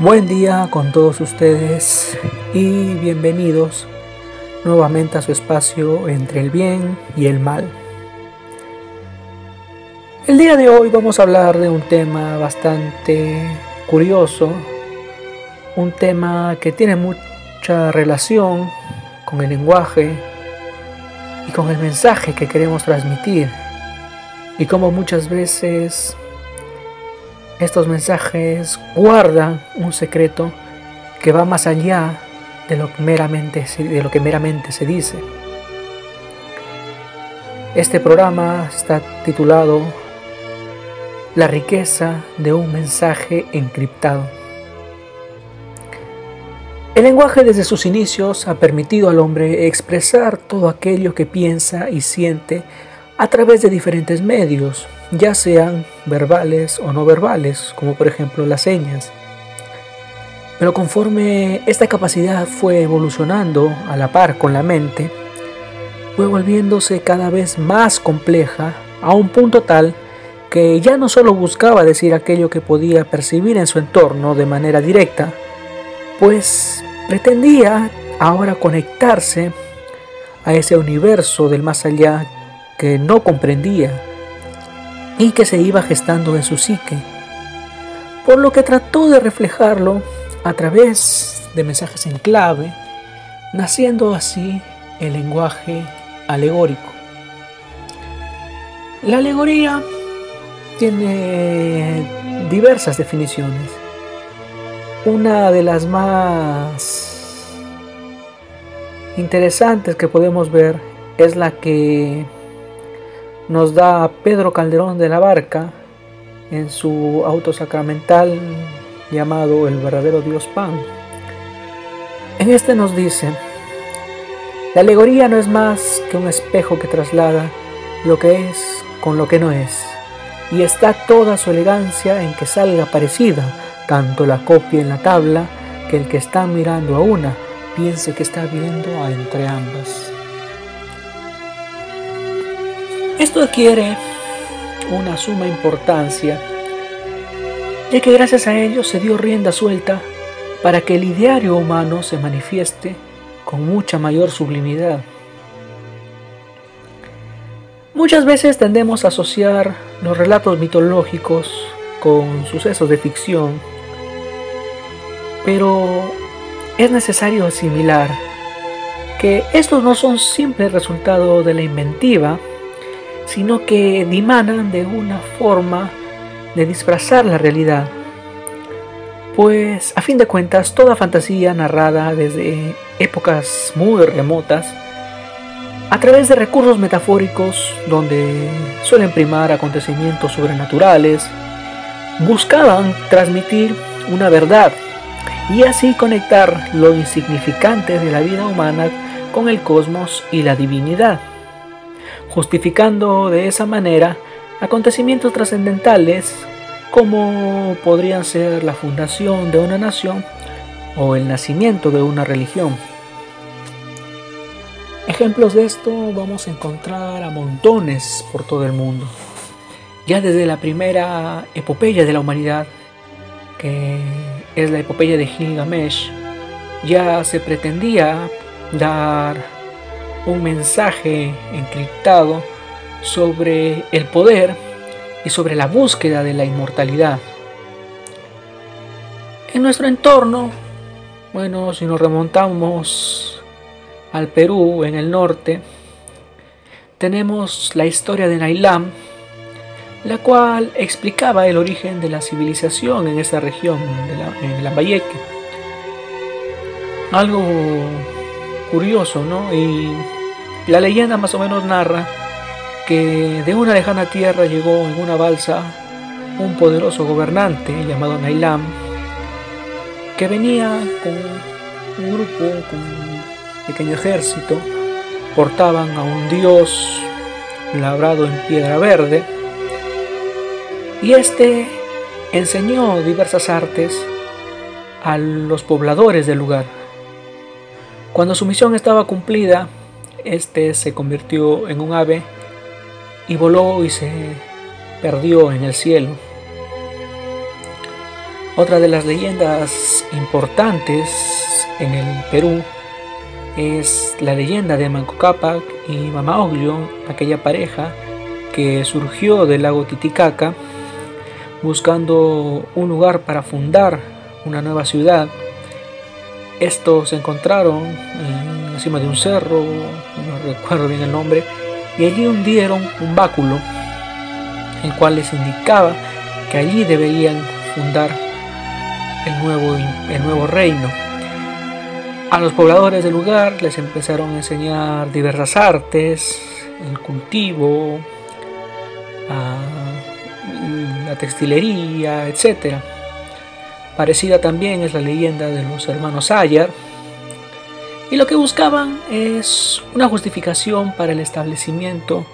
Buen día con todos ustedes y bienvenidos nuevamente a su espacio entre el bien y el mal. El día de hoy vamos a hablar de un tema bastante curioso, un tema que tiene mucha relación con el lenguaje y con el mensaje que queremos transmitir y como muchas veces estos mensajes guardan un secreto que va más allá de lo meramente, de lo que meramente se dice. Este programa está titulado La riqueza de un mensaje encriptado. El lenguaje desde sus inicios ha permitido al hombre expresar todo aquello que piensa y siente a través de diferentes medios, ya sean verbales o no verbales, como por ejemplo las señas. Pero conforme esta capacidad fue evolucionando a la par con la mente, fue volviéndose cada vez más compleja a un punto tal que ya no solo buscaba decir aquello que podía percibir en su entorno de manera directa, pues pretendía ahora conectarse a ese universo del más allá que no comprendía y que se iba gestando en su psique, por lo que trató de reflejarlo a través de mensajes en clave, naciendo así el lenguaje alegórico. La alegoría tiene diversas definiciones. Una de las más interesantes que podemos ver es la que nos da Pedro Calderón de la Barca en su auto sacramental llamado El verdadero Dios Pan. En este nos dice, la alegoría no es más que un espejo que traslada lo que es con lo que no es, y está toda su elegancia en que salga parecida, tanto la copia en la tabla, que el que está mirando a una piense que está viendo a entre ambas. Esto adquiere una suma importancia, ya que gracias a ello se dio rienda suelta para que el ideario humano se manifieste con mucha mayor sublimidad. Muchas veces tendemos a asociar los relatos mitológicos con sucesos de ficción, pero es necesario asimilar que estos no son simples resultado de la inventiva, sino que dimanan de una forma de disfrazar la realidad. Pues a fin de cuentas, toda fantasía narrada desde épocas muy remotas, a través de recursos metafóricos donde suelen primar acontecimientos sobrenaturales, buscaban transmitir una verdad y así conectar lo insignificante de la vida humana con el cosmos y la divinidad justificando de esa manera acontecimientos trascendentales como podrían ser la fundación de una nación o el nacimiento de una religión. Ejemplos de esto vamos a encontrar a montones por todo el mundo. Ya desde la primera epopeya de la humanidad, que es la epopeya de Gilgamesh, ya se pretendía dar un mensaje encriptado sobre el poder y sobre la búsqueda de la inmortalidad. En nuestro entorno, bueno, si nos remontamos al Perú, en el norte, tenemos la historia de Nailam, la cual explicaba el origen de la civilización en esa región, de la, en Lambayeque. Algo curioso, ¿no? Y la leyenda más o menos narra que de una lejana tierra llegó en una balsa un poderoso gobernante llamado Nailam, que venía con un grupo, con un pequeño ejército, portaban a un dios labrado en piedra verde, y este enseñó diversas artes a los pobladores del lugar. Cuando su misión estaba cumplida, este se convirtió en un ave y voló y se perdió en el cielo. Otra de las leyendas importantes en el Perú es la leyenda de Manco Cápac y Mama Oglio, aquella pareja que surgió del lago Titicaca buscando un lugar para fundar una nueva ciudad. Estos se encontraron encima de un cerro, no recuerdo bien el nombre, y allí hundieron un báculo, el cual les indicaba que allí deberían fundar el nuevo, el nuevo reino. A los pobladores del lugar les empezaron a enseñar diversas artes, el cultivo, la textilería, etc. Parecida también es la leyenda de los hermanos Ayar. Y lo que buscaban es una justificación para el establecimiento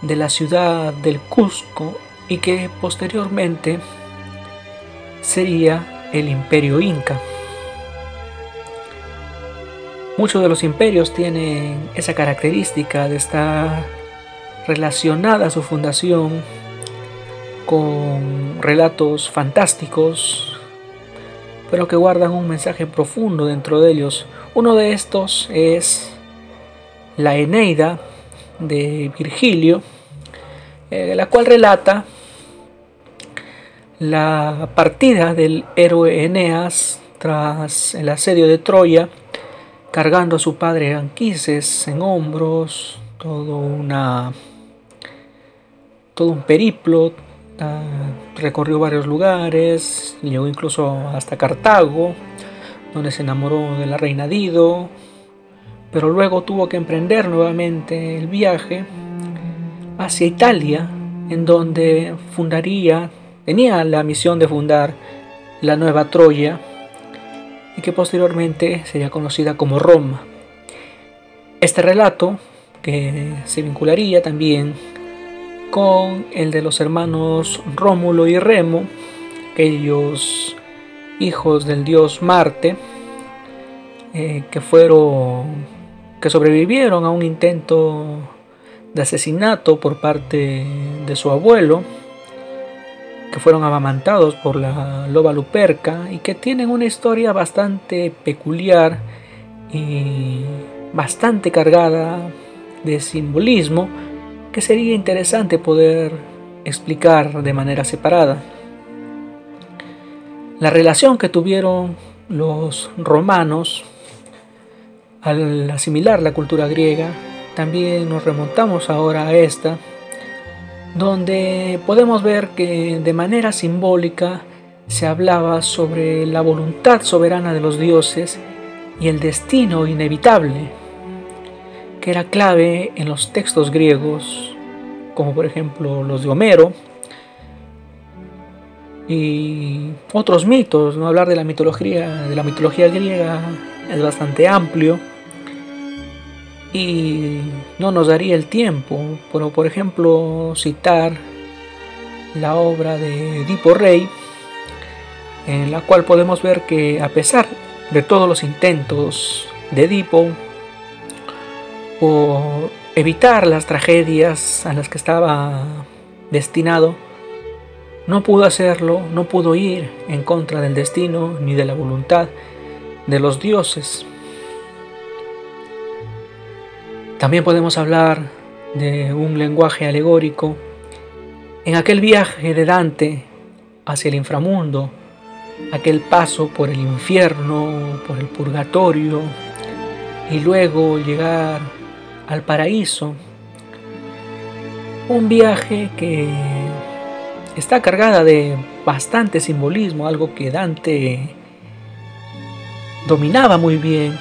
de la ciudad del Cusco y que posteriormente sería el imperio inca. Muchos de los imperios tienen esa característica de estar relacionada su fundación con relatos fantásticos, pero que guardan un mensaje profundo dentro de ellos. Uno de estos es la Eneida de Virgilio, eh, la cual relata la partida del héroe Eneas tras el asedio de Troya cargando a su padre Anquises en hombros, todo todo un periplo, ah, recorrió varios lugares, llegó incluso hasta Cartago, donde se enamoró de la reina Dido, pero luego tuvo que emprender nuevamente el viaje hacia Italia, en donde fundaría, tenía la misión de fundar la nueva Troya, y que posteriormente sería conocida como Roma. Este relato, que se vincularía también con el de los hermanos Rómulo y Remo, aquellos hijos del dios Marte, eh, que fueron, que sobrevivieron a un intento de asesinato por parte de su abuelo, que fueron amamantados por la loba luperca y que tienen una historia bastante peculiar y bastante cargada de simbolismo que sería interesante poder explicar de manera separada. La relación que tuvieron los romanos al asimilar la cultura griega, también nos remontamos ahora a esta donde podemos ver que de manera simbólica se hablaba sobre la voluntad soberana de los dioses y el destino inevitable, que era clave en los textos griegos, como por ejemplo los de Homero, y otros mitos, ¿no? hablar de la mitología, de la mitología griega es bastante amplio y no nos daría el tiempo, pero por ejemplo citar la obra de Edipo Rey, en la cual podemos ver que a pesar de todos los intentos de Edipo por evitar las tragedias a las que estaba destinado, no pudo hacerlo, no pudo ir en contra del destino ni de la voluntad de los dioses. También podemos hablar de un lenguaje alegórico en aquel viaje de Dante hacia el inframundo, aquel paso por el infierno, por el purgatorio y luego llegar al paraíso. Un viaje que está cargada de bastante simbolismo, algo que Dante dominaba muy bien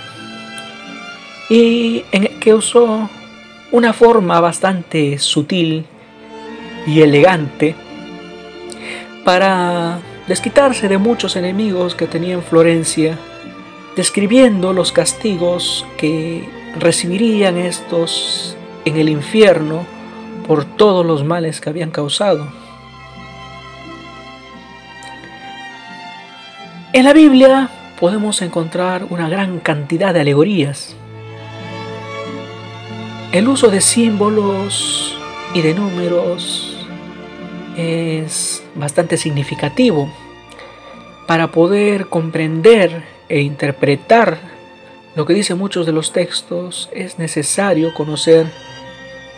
y en que usó una forma bastante sutil y elegante para desquitarse de muchos enemigos que tenía en Florencia, describiendo los castigos que recibirían estos en el infierno por todos los males que habían causado. En la Biblia podemos encontrar una gran cantidad de alegorías el uso de símbolos y de números es bastante significativo para poder comprender e interpretar lo que dicen muchos de los textos, es necesario conocer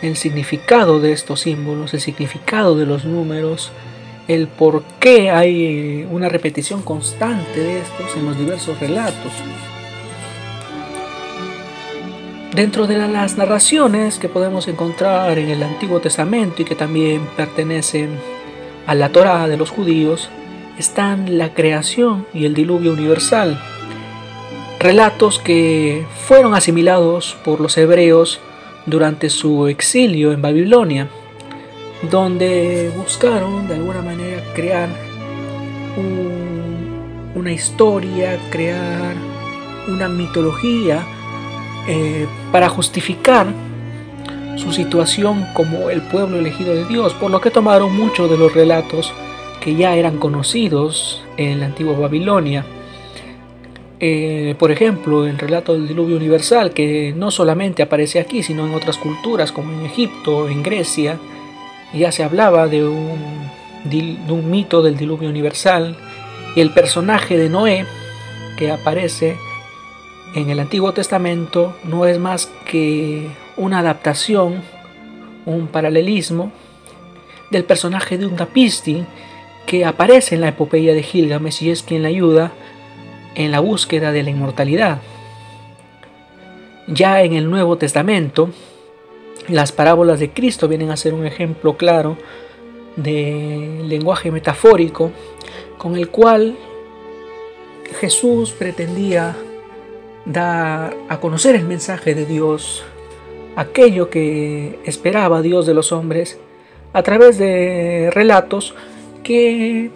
el significado de estos símbolos, el significado de los números, el por qué hay una repetición constante de estos en los diversos relatos. Dentro de las narraciones que podemos encontrar en el Antiguo Testamento y que también pertenecen a la Torá de los judíos, están la creación y el diluvio universal, relatos que fueron asimilados por los hebreos durante su exilio en Babilonia, donde buscaron de alguna manera crear una historia, crear una mitología eh, para justificar su situación como el pueblo elegido de Dios, por lo que tomaron muchos de los relatos que ya eran conocidos en la antigua Babilonia. Eh, por ejemplo, el relato del diluvio universal, que no solamente aparece aquí, sino en otras culturas como en Egipto, en Grecia, ya se hablaba de un, mito del diluvio universal, y el personaje de Noé, que aparece en el Antiguo Testamento, no es más que una adaptación, un paralelismo del personaje de un tapisti que aparece en la epopeya de Gilgamesh y es quien le ayuda en la búsqueda de la inmortalidad. Ya en el Nuevo Testamento, las parábolas de Cristo vienen a ser un ejemplo claro de lenguaje metafórico con el cual Jesús pretendía dar a conocer el mensaje de Dios, aquello que esperaba Dios de los hombres, a través de relatos que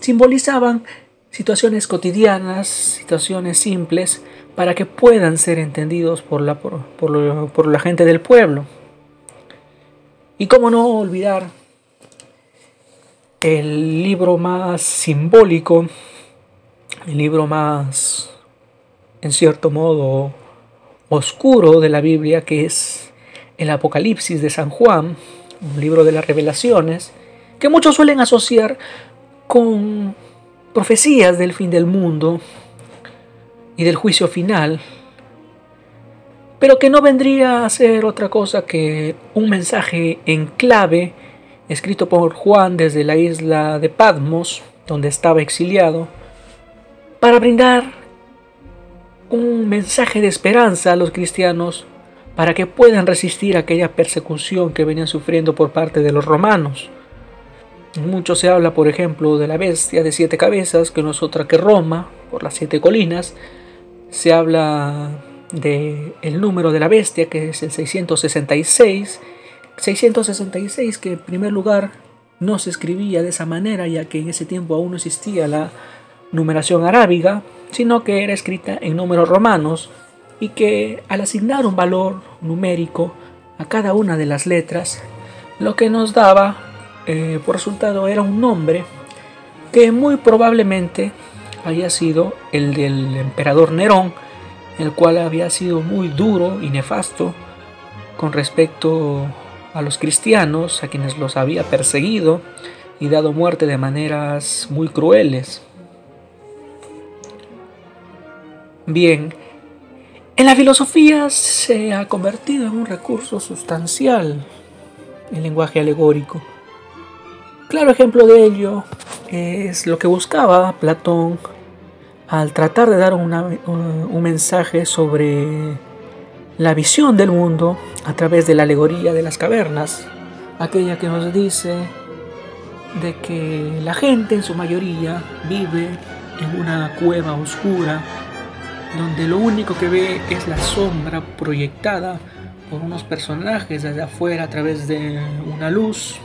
simbolizaban situaciones cotidianas, situaciones simples, para que puedan ser entendidos por la, por, la gente del pueblo. Y cómo no olvidar el libro más simbólico, el libro más, en cierto modo, oscuro de la Biblia, que es el Apocalipsis de San Juan, un libro de las revelaciones, que muchos suelen asociar con profecías del fin del mundo y del juicio final, pero que no vendría a ser otra cosa que un mensaje en clave escrito por Juan desde la isla de Patmos, donde estaba exiliado, para brindar un mensaje de esperanza a los cristianos para que puedan resistir aquella persecución que venían sufriendo por parte de los romanos. Mucho se habla, por ejemplo, de la bestia de siete cabezas, que no es otra que Roma, por las siete colinas. Se habla de el número de la bestia, que es el 666. 666 que en primer lugar no se escribía de esa manera, ya que en ese tiempo aún no existía la numeración arábiga, sino que era escrita en números romanos y que al asignar un valor numérico a cada una de las letras, lo que nos daba eh, por resultado era un nombre que muy probablemente haya sido el del emperador Nerón, el cual había sido muy duro y nefasto con respecto a los cristianos, a quienes los había perseguido y dado muerte de maneras muy crueles. Bien, en la filosofía se ha convertido en un recurso sustancial el lenguaje alegórico. Claro ejemplo de ello es lo que buscaba Platón al tratar de dar un, mensaje sobre la visión del mundo a través de la alegoría de las cavernas, aquella que nos dice de que la gente en su mayoría vive en una cueva oscura donde lo único que ve es la sombra proyectada por unos personajes desde afuera a través de una luz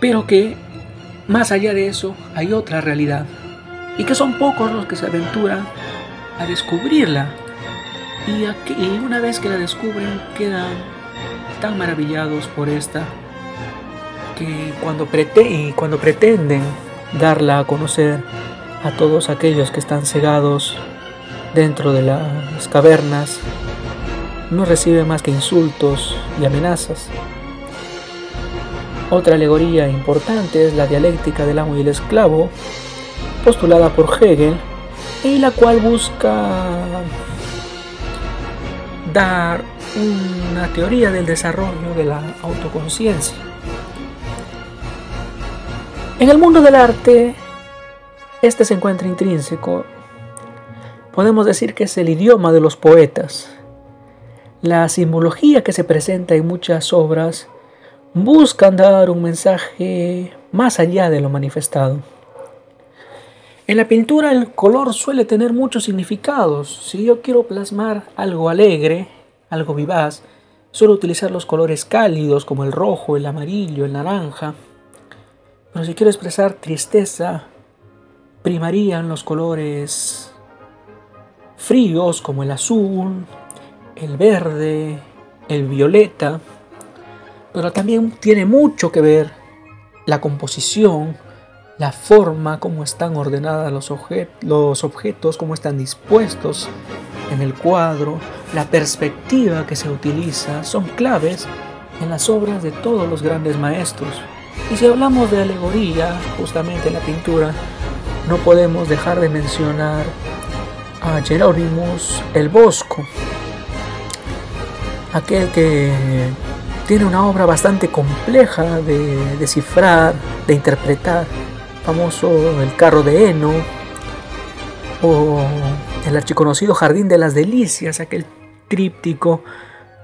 pero que más allá de eso hay otra realidad y que son pocos los que se aventuran a descubrirla y, una vez que la descubren quedan tan maravillados por esta que cuando, cuando pretenden darla a conocer a todos aquellos que están cegados dentro de las cavernas, no reciben más que insultos y amenazas. Otra alegoría importante es la dialéctica del amo y el esclavo, postulada por Hegel, y la cual busca dar una teoría del desarrollo de la autoconciencia. En el mundo del arte, este se encuentra intrínseco. Podemos decir que es el idioma de los poetas. La simbología que se presenta en muchas obras buscan dar un mensaje más allá de lo manifestado. En la pintura el color suele tener muchos significados. Si yo quiero plasmar algo alegre, algo vivaz, suelo utilizar los colores cálidos como el rojo, el amarillo, el naranja. Pero si quiero expresar tristeza, primarían los colores fríos como el azul, el verde, el violeta. Pero también tiene mucho que ver la composición, la forma, cómo están ordenadas los, los objetos, cómo están dispuestos en el cuadro, la perspectiva que se utiliza, son claves en las obras de todos los grandes maestros. Y si hablamos de alegoría, justamente en la pintura, no podemos dejar de mencionar a Jerónimos el Bosco, aquel que tiene una obra bastante compleja de descifrar, de interpretar, famoso El carro de Eno o el archiconocido Jardín de las Delicias, aquel tríptico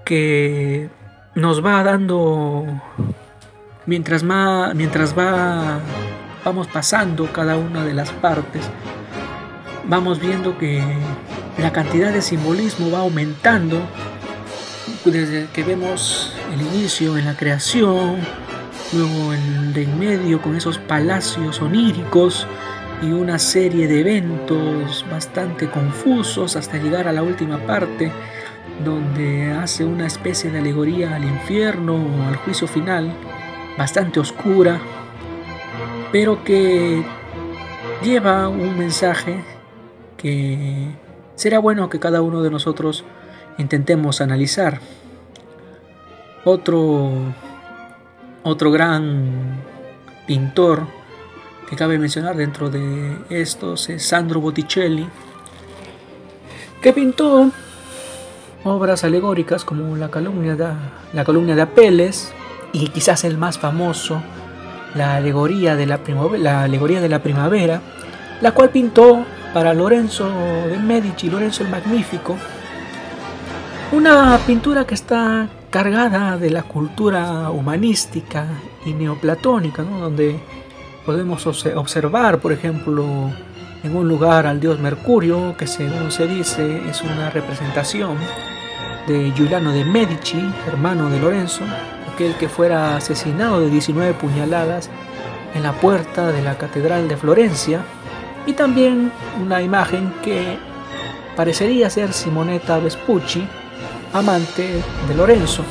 que nos va dando mientras, más, mientras va, vamos pasando cada una de las partes, vamos viendo que la cantidad de simbolismo va aumentando desde que vemos el inicio en la creación, luego el de en medio con esos palacios oníricos y una serie de eventos bastante confusos hasta llegar a la última parte donde hace una especie de alegoría al infierno o al juicio final, bastante oscura, pero que lleva un mensaje que será bueno que cada uno de nosotros intentemos analizar. Otro, otro gran pintor que cabe mencionar dentro de estos es Sandro Botticelli, que pintó obras alegóricas como la calumnia de, la calumnia de Apeles y quizás el más famoso, la alegoría de la, la alegoría de la primavera, la cual pintó para Lorenzo de Medici, Lorenzo el Magnífico, una pintura que está cargada de la cultura humanística y neoplatónica, donde podemos observar, por ejemplo, en un lugar al dios Mercurio, que según se dice es una representación de Giuliano de Medici, hermano de Lorenzo, aquel que fuera asesinado de 19 puñaladas en la puerta de la Catedral de Florencia, y también una imagen que parecería ser Simonetta Vespucci, amante de Lorenzo.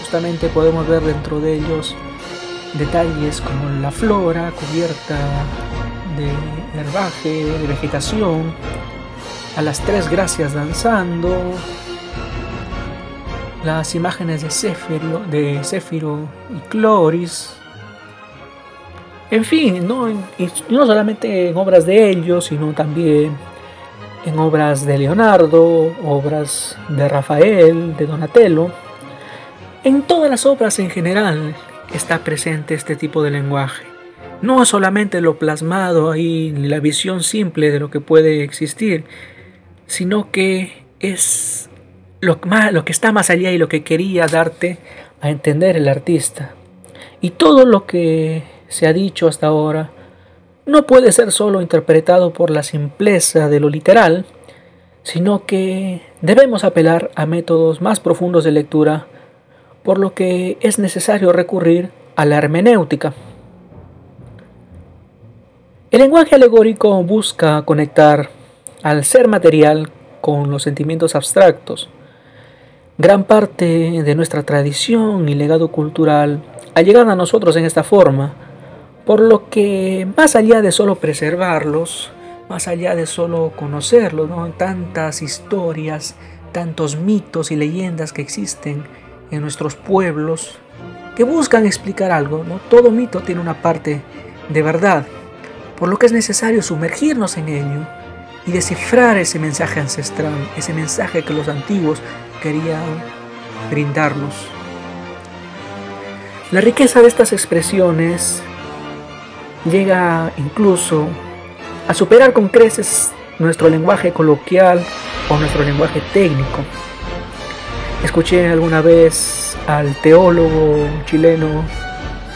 Justamente podemos ver dentro de ellos detalles como la flora cubierta de herbaje, de vegetación, a las tres gracias danzando, las imágenes de Céfiro, de y Cloris. En fin, no, no solamente en obras de ellos, sino también en obras de Leonardo, obras de Rafael, de Donatello. En todas las obras en general está presente este tipo de lenguaje. No solamente lo plasmado ahí, la visión simple de lo que puede existir, sino que es lo, lo que está más allá y lo que quería darte a entender el artista. Y todo lo que se ha dicho hasta ahora no puede ser solo interpretado por la simpleza de lo literal, sino que debemos apelar a métodos más profundos de lectura, por lo que es necesario recurrir a la hermenéutica. El lenguaje alegórico busca conectar al ser material con los sentimientos abstractos. Gran parte de nuestra tradición y legado cultural ha llegado a nosotros en esta forma, por lo que más allá de solo preservarlos, más allá de solo conocerlos, ¿no? tantas historias, tantos mitos y leyendas que existen en nuestros pueblos, que buscan explicar algo. ¿no? Todo mito tiene una parte de verdad, por lo que es necesario sumergirnos en ello y descifrar ese mensaje ancestral, ese mensaje que los antiguos querían brindarnos. La riqueza de estas expresiones llega incluso a superar con creces nuestro lenguaje coloquial o nuestro lenguaje técnico. Escuché alguna vez al teólogo chileno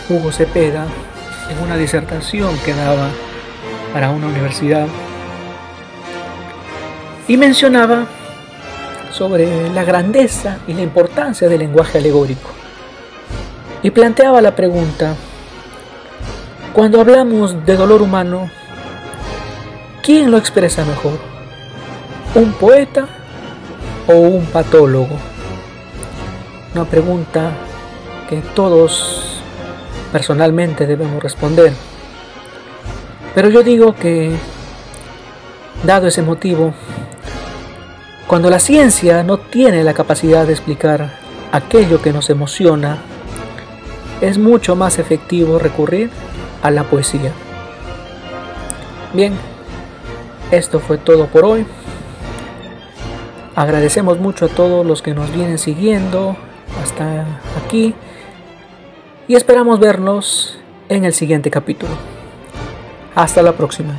Hugo Cepeda en una disertación que daba para una universidad y mencionaba sobre la grandeza y la importancia del lenguaje alegórico. Y planteaba la pregunta, cuando hablamos de dolor humano, ¿quién lo expresa mejor? ¿Un poeta o un patólogo? Una pregunta que todos personalmente debemos responder. Pero yo digo que, dado ese motivo, cuando la ciencia no tiene la capacidad de explicar aquello que nos emociona, es mucho más efectivo recurrir a la poesía. Bien, esto fue todo por hoy. Agradecemos mucho a todos los que nos vienen siguiendo hasta aquí y esperamos vernos en el siguiente capítulo. Hasta la próxima.